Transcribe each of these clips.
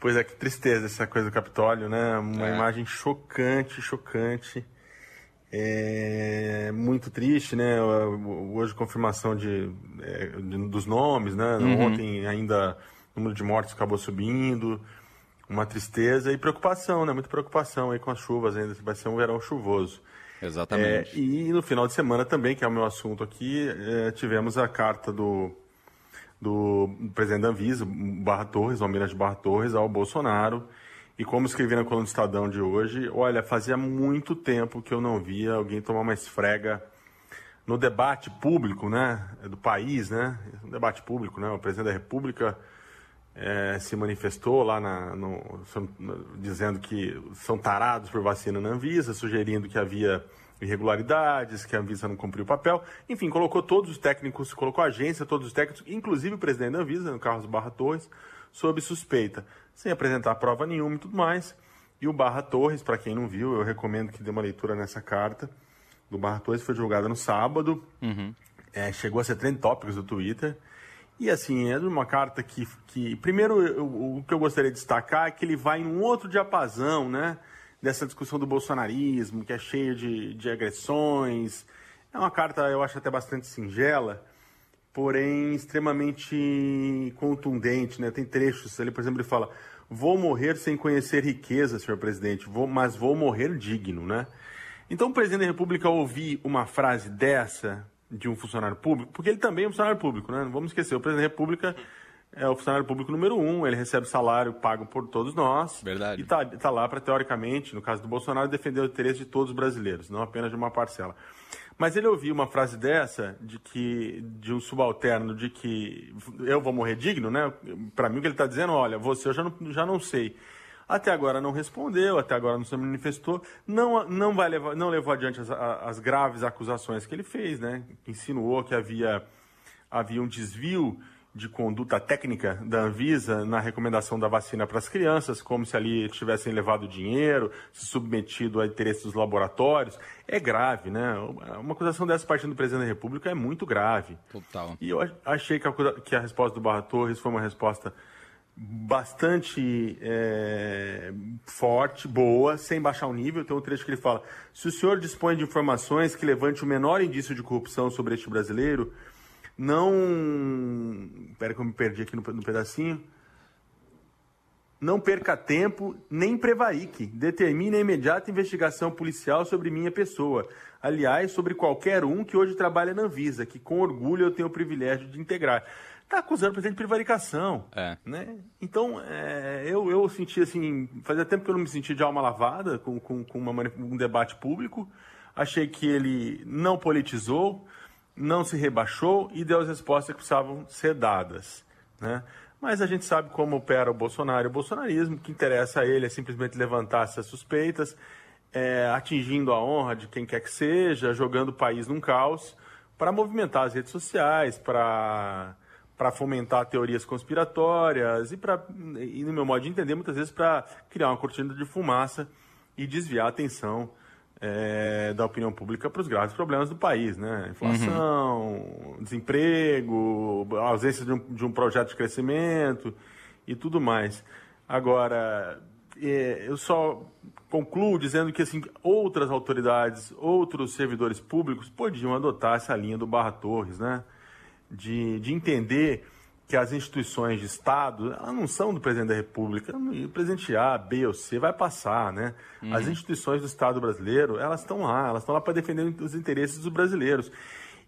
Pois é, que tristeza essa coisa do Capitólio, né? Uma é. imagem chocante, chocante. É muito triste, né? Hoje confirmação de, é, de dos nomes, né? Uhum. Ontem ainda o número de mortes acabou subindo. Uma tristeza e preocupação, né? Muita preocupação aí com as chuvas ainda. Vai ser um verão chuvoso. Exatamente. É, e no final de semana também, que é o meu assunto aqui, é, tivemos a carta do, do presidente da Anvisa, Barra Torres, Almirante Barra Torres, ao Bolsonaro. E como escrevi na coluna do Estadão de hoje, olha, fazia muito tempo que eu não via alguém tomar uma esfrega no debate público, né, do país, né, no debate público, né, o presidente da República é, se manifestou lá na, no, dizendo que são tarados por vacina na Anvisa, sugerindo que havia irregularidades, que a Anvisa não cumpriu o papel. Enfim, colocou todos os técnicos, colocou a agência, todos os técnicos, inclusive o presidente da Anvisa, no Carlos Barra Torres, sob suspeita, sem apresentar prova nenhuma e tudo mais. E o Barra Torres, para quem não viu, eu recomendo que dê uma leitura nessa carta. Do Barra Torres foi julgada no sábado, uhum. é, chegou a ser trend tópicos do Twitter. E assim, é uma carta que, que primeiro, eu, o que eu gostaria de destacar é que ele vai em um outro diapasão, né? Dessa discussão do bolsonarismo, que é cheio de, de agressões. É uma carta, eu acho até bastante singela, porém extremamente contundente. Né? Tem trechos ali, por exemplo, ele fala: Vou morrer sem conhecer riqueza, senhor presidente, vou, mas vou morrer digno. Né? Então, o presidente da República ouvir uma frase dessa de um funcionário público, porque ele também é um funcionário público, né? Não vamos esquecer, o presidente da República é o funcionário público número um, ele recebe salário pago por todos nós. Verdade. E está tá lá para, teoricamente, no caso do Bolsonaro, defender o interesse de todos os brasileiros, não apenas de uma parcela. Mas ele ouviu uma frase dessa, de que de um subalterno, de que eu vou morrer digno, né? Para mim, o que ele está dizendo, olha, você eu já não, já não sei. Até agora não respondeu, até agora não se manifestou, não, não, vai levar, não levou adiante as, as graves acusações que ele fez, né? Insinuou que havia, havia um desvio de conduta técnica da Anvisa na recomendação da vacina para as crianças, como se ali tivessem levado dinheiro, se submetido a interesses dos laboratórios. É grave, né? Uma acusação dessa partindo do presidente da República é muito grave. Total. E eu achei que a, que a resposta do Barra Torres foi uma resposta bastante é, forte, boa, sem baixar o nível. Tem um trecho que ele fala: se o senhor dispõe de informações que levante o menor indício de corrupção sobre este brasileiro não. Espera que eu me perdi aqui no, no pedacinho. Não perca tempo, nem prevarique. Determine a imediata investigação policial sobre minha pessoa. Aliás, sobre qualquer um que hoje trabalha na Anvisa, que com orgulho eu tenho o privilégio de integrar. Está acusando o presidente de prevaricação. É. Né? Então, é, eu, eu senti assim. Fazia tempo que eu não me senti de alma lavada com, com, com uma, um debate público. Achei que ele não politizou não se rebaixou e deu as respostas que precisavam ser dadas. Né? Mas a gente sabe como opera o Bolsonaro e o bolsonarismo, o que interessa a ele é simplesmente levantar essas suspeitas, é, atingindo a honra de quem quer que seja, jogando o país num caos, para movimentar as redes sociais, para para fomentar teorias conspiratórias e, para, e, no meu modo de entender, muitas vezes para criar uma cortina de fumaça e desviar a atenção é, da opinião pública para os graves problemas do país, né? Inflação, uhum. desemprego, ausência de um, de um, projeto de crescimento e tudo mais. Agora, é, eu só concluo dizendo que assim, outras autoridades, outros servidores públicos podiam adotar essa linha do Barra Torres, né? De, de entender que as instituições de Estado, elas não são do presidente da República. O presidente A, B ou C vai passar, né? Uhum. As instituições do Estado brasileiro, elas estão lá, elas estão lá para defender os interesses dos brasileiros.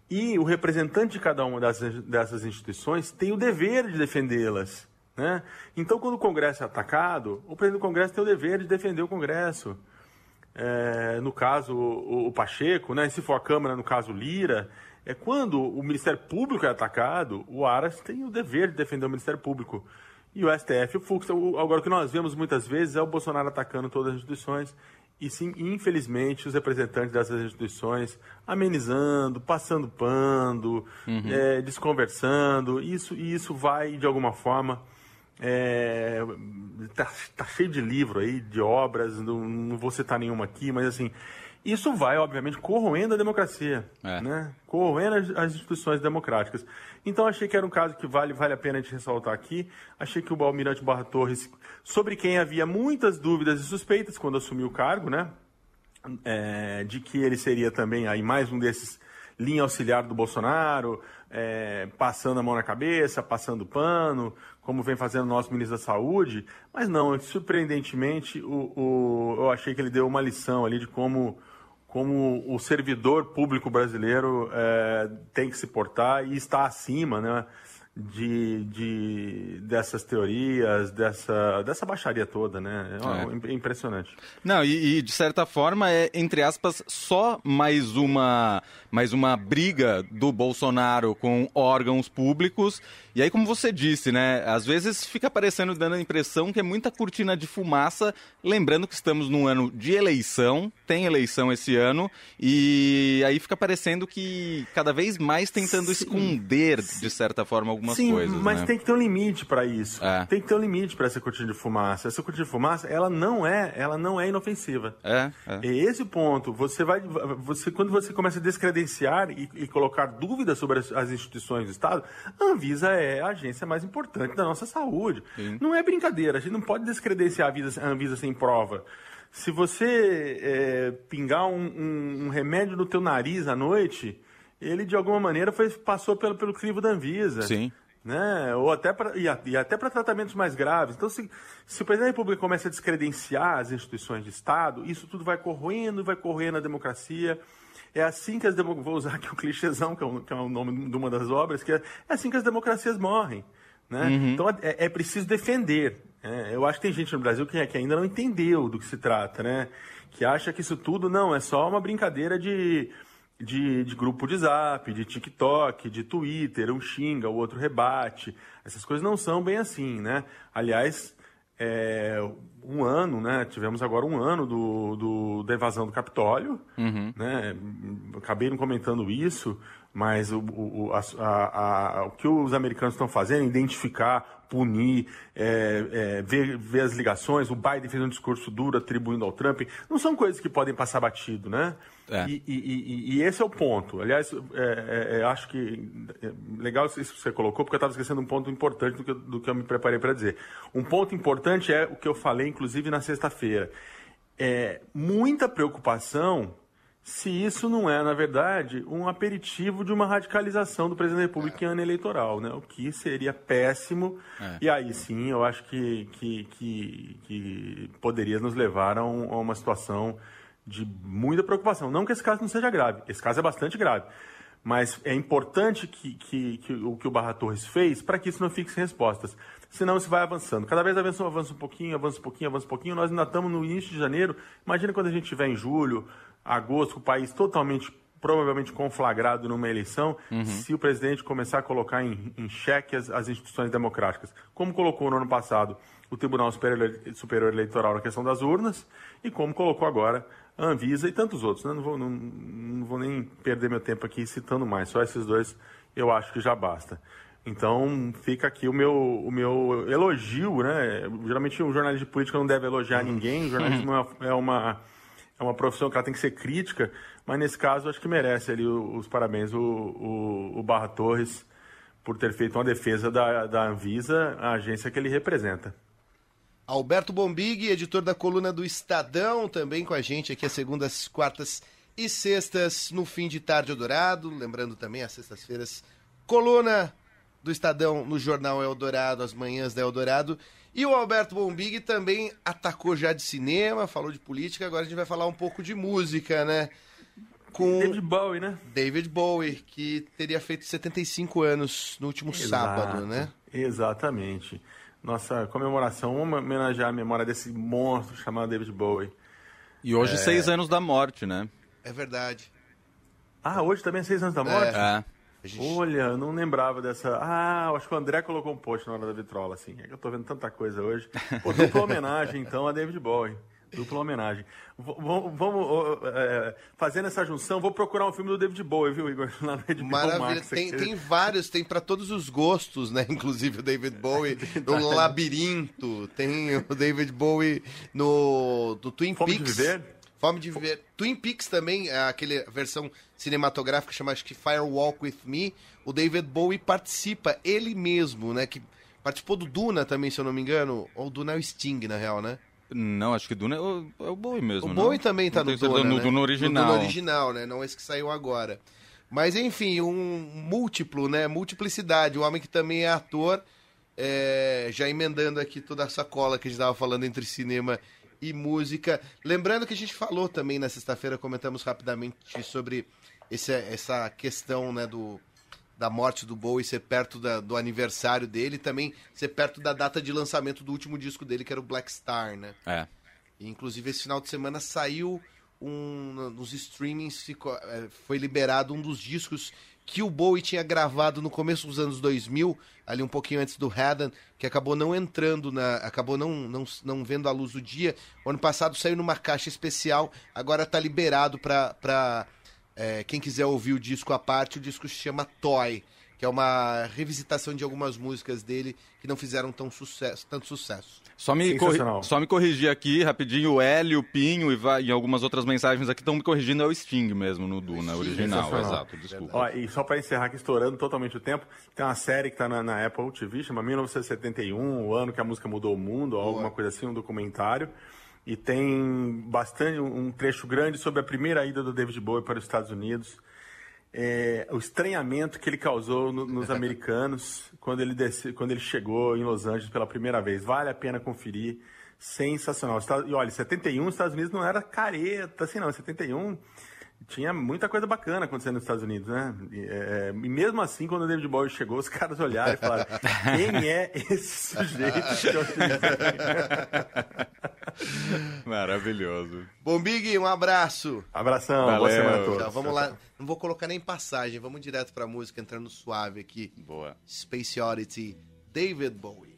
E o representante de cada uma dessas, dessas instituições tem o dever de defendê-las. Né? Então, quando o Congresso é atacado, o presidente do Congresso tem o dever de defender o Congresso. É, no caso, o, o Pacheco, né? se for a Câmara, no caso Lira, é quando o Ministério Público é atacado, o Aras tem o dever de defender o Ministério Público. E o STF, o Fux. Agora, o que nós vemos muitas vezes é o Bolsonaro atacando todas as instituições e sim, infelizmente, os representantes dessas instituições amenizando, passando pano, uhum. é, desconversando. Isso, isso vai, de alguma forma, é, tá, tá, cheio de livro aí, de obras, não, não vou citar nenhuma aqui, mas assim, Isso vai, obviamente, corroendo a democracia, é. né? corroendo as, as, instituições democráticas. Então, achei que era um caso que vale, vale a pena a gente ressaltar aqui. Achei que o Almirante Barra Torres, sobre quem havia muitas dúvidas e suspeitas quando assumiu o cargo, né? É, de que ele seria também aí mais um desses linha auxiliar do Bolsonaro, é, passando a mão na cabeça, passando pano, como vem fazendo o nosso ministro da Saúde. Mas não, surpreendentemente, o, o, eu achei que ele deu uma lição ali de como como o servidor público brasileiro é, tem que se portar e está acima né, de, de, dessas teorias, dessa, dessa baixaria toda, né? É, é. impressionante. Não, e, e, de certa forma é, entre aspas, só mais uma, mais uma briga do Bolsonaro com órgãos públicos. E aí, como você disse, né? Às vezes fica parecendo, dando a impressão que é muita cortina de fumaça, lembrando que estamos num ano de eleição, tem eleição esse ano, e aí fica parecendo que cada vez mais tentando Sim. esconder, de certa forma, algumas Sim, coisas. Mas né? tem que ter um limite para isso. É. Tem que ter um limite para essa cortina de fumaça. Essa cortina de fumaça, ela não é, ela não é inofensiva. É, é. E esse ponto. Você vai, você quando você começa a descredenciar e, e colocar dúvidas sobre as, as, instituições do Estado, a Anvisa é a agência mais importante da nossa saúde. Sim. Não é brincadeira. A gente não pode descredenciar a, a Anvisa sem prova. Se você é, pingar um, um, um remédio no teu nariz à noite, ele de alguma maneira foi, passou pelo, pelo crivo da Anvisa. Sim. Né? Ou até pra, e, e até para tratamentos mais graves. Então, se, se o presidente da República começa a descredenciar as instituições de Estado, isso tudo vai corroendo, vai corroendo a democracia. É assim que as democracias. Vou usar aqui o clichêzão, que é o, que é o nome de uma das obras, que é, é assim que as democracias morrem. Né? Uhum. Então é, é, preciso defender. Né? Eu acho que tem gente no Brasil que, que, ainda não entendeu do que se trata, né? que acha que isso tudo não é só uma brincadeira de de, de grupo de zap, de TikTok, de Twitter, um xinga, o outro rebate. Essas coisas não são bem assim, né? Aliás, é, um ano, né? Tivemos agora um ano do, do da invasão do Capitólio, uhum. né? Acabei não comentando isso, mas o, o, a, a, a, o que os americanos estão fazendo, identificar, punir, é, é, ver, ver as ligações, o Biden fez um discurso duro atribuindo ao Trump, não são coisas que podem passar batido, né? É. E, e, e, e, esse é o ponto. Aliás, é, é, é acho que é legal isso que você colocou, porque eu estava esquecendo um ponto importante do que, do que eu me preparei para dizer. Um ponto importante é o que eu falei, inclusive, na sexta-feira. É muita preocupação se isso não é, na verdade, um aperitivo de uma radicalização do presidente da República em ano eleitoral, né? o que seria péssimo. É. E aí sim, eu acho que, que, que, que poderia nos levar a, um, a uma situação de muita preocupação. Não que esse caso não seja grave, esse caso é bastante grave. Mas é importante que, que, que o que o Barra Torres fez para que isso não fique sem respostas. Senão isso vai avançando. Cada vez avança, avança um pouquinho, avança um pouquinho, avança um pouquinho. Nós ainda estamos no início de janeiro. Imagina quando a gente estiver em julho, agosto, o país totalmente, provavelmente conflagrado numa eleição, uhum. se o presidente começar a colocar em, em xeque as, as instituições democráticas. Como colocou no ano passado o Tribunal Superior, Superior Eleitoral na questão das urnas e como colocou agora a Anvisa e tantos outros. Né? Não, vou, não, não vou nem perder meu tempo aqui citando mais, só esses dois eu acho que já basta. Então fica aqui o meu, o meu elogio, né? Geralmente um jornalista de política não deve elogiar ninguém, o jornalismo é uma, é uma profissão que ela tem que ser crítica, mas nesse caso acho que merece ali os, os parabéns o, o, o, Barra Torres por ter feito uma defesa da, da Anvisa, a agência que ele representa. Alberto Bombig, editor da coluna do Estadão, também com a gente aqui às segundas, quartas e sextas no fim de tarde Eldorado. Lembrando também às sextas-feiras, coluna do Estadão no Jornal Eldorado, as manhãs da Eldorado. E o Alberto Bombig também atacou já de cinema, falou de política, agora a gente vai falar um pouco de música, né? Com David Bowie, né? David Bowie, que teria feito 75 anos no último Exato, sábado, né? Exatamente nossa comemoração, homenagear a memória desse monstro chamado David Bowie. E hoje, é... seis anos da morte, né? É verdade. Ah, hoje também é seis anos da morte? É. Gente... Olha, eu não lembrava dessa. Ah, acho que o André colocou um post na hora da vitrola, assim. É que eu tô vendo tanta coisa hoje. Pô, dupla homenagem, então, a David Bowie. Dupla homenagem. V vamos, é, fazendo essa junção, vou procurar um filme do David Bowie, viu, Igor? Lá no Maravilha. Max, tem, tem vários, tem para todos os gostos, né? Inclusive o David Bowie no Labirinto, tem o David Bowie no do Twin Fome Peaks. De viver? Fome de ver. Twin Peaks também, é aquele versão cinematográfica chama acho que Firewalk with Me. O David Bowie participa, ele mesmo, né? Que participou do Duna também, se eu não me engano. Ou o Duna é o Sting, na real, né? Não, acho que Duna é o, é o Bowie mesmo. O não? Bowie também tá Não no Duna, certeza, né? no Duna original. No Duna original, né? Não esse que saiu agora. Mas enfim, um múltiplo, né? Multiplicidade. Um homem que também é ator. é, já emendando aqui toda essa cola que a gente estava falando entre cinema e música. Lembrando que a gente falou também na sexta-feira, comentamos rapidamente sobre esse, essa questão né, do, da morte do Bowie ser perto da- do aniversário dele, e também ser perto da data de lançamento do último disco dele, que era o Black Star, né? É. E, inclusive, esse final de semana saiu um. Nos streamings ficou, é, foi liberado um dos discos que o Bowie tinha gravado no começo dos anos 2000, ali um pouquinho antes do Haddon, que acabou não entrando na. acabou não, não, não vendo a luz do dia. O ano passado saiu numa caixa especial, agora tá liberado pra. É, quem quiser ouvir o disco à parte, o disco se chama Toy, que é uma revisitação de algumas músicas dele que não fizeram tão sucesso, tanto sucesso. Só me, corri- só me corrigir aqui rapidinho, o Hélio, o Pinho e, e algumas outras mensagens aqui estão me corrigindo, é o Sting mesmo no Duna, original, exato, desculpa. Ó, e só para encerrar aqui, estourando totalmente o tempo, tem uma série que tá na, na Apple TV, chama 1971, o ano que a música mudou o mundo, ou alguma coisa assim, um documentário. E tem bastante, um trecho grande sobre a primeira ida do David Bowie para os Estados Unidos. É, o estranhamento que ele causou no- nos americanos quando ele, desce, quando ele chegou em Los Angeles pela primeira vez. Vale a pena conferir. Sensacional. E olha, 71, os Estados Unidos não era careta, assim não. Em 71 tinha muita coisa bacana acontecendo nos Estados Unidos, né? E, é, e mesmo assim, quando o David Bowie chegou, os caras olharam e falaram: quem é esse sujeito que eu Maravilhoso. Bom, Big, um abraço. Abração, boa Valeu. semana a todos. Tchau, vamos lá. Não vou colocar nem passagem, vamos direto pra música, entrando suave aqui. Boa. Space Oddity, David Bowie.